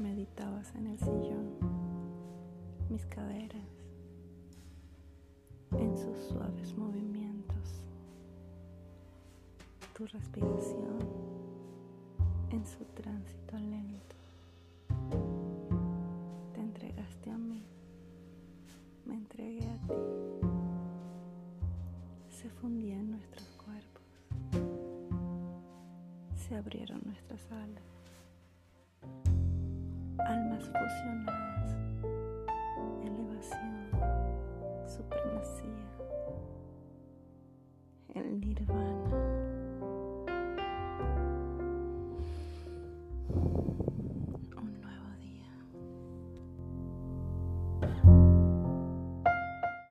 meditabas en el sillón, mis caderas en sus suaves movimientos, tu respiración en su tránsito lento. Te entregaste a mí, me entregué a ti. Se fundían nuestros cuerpos, se abrieron nuestras alas almas fusionadas, elevación, supremacía, el nirvana.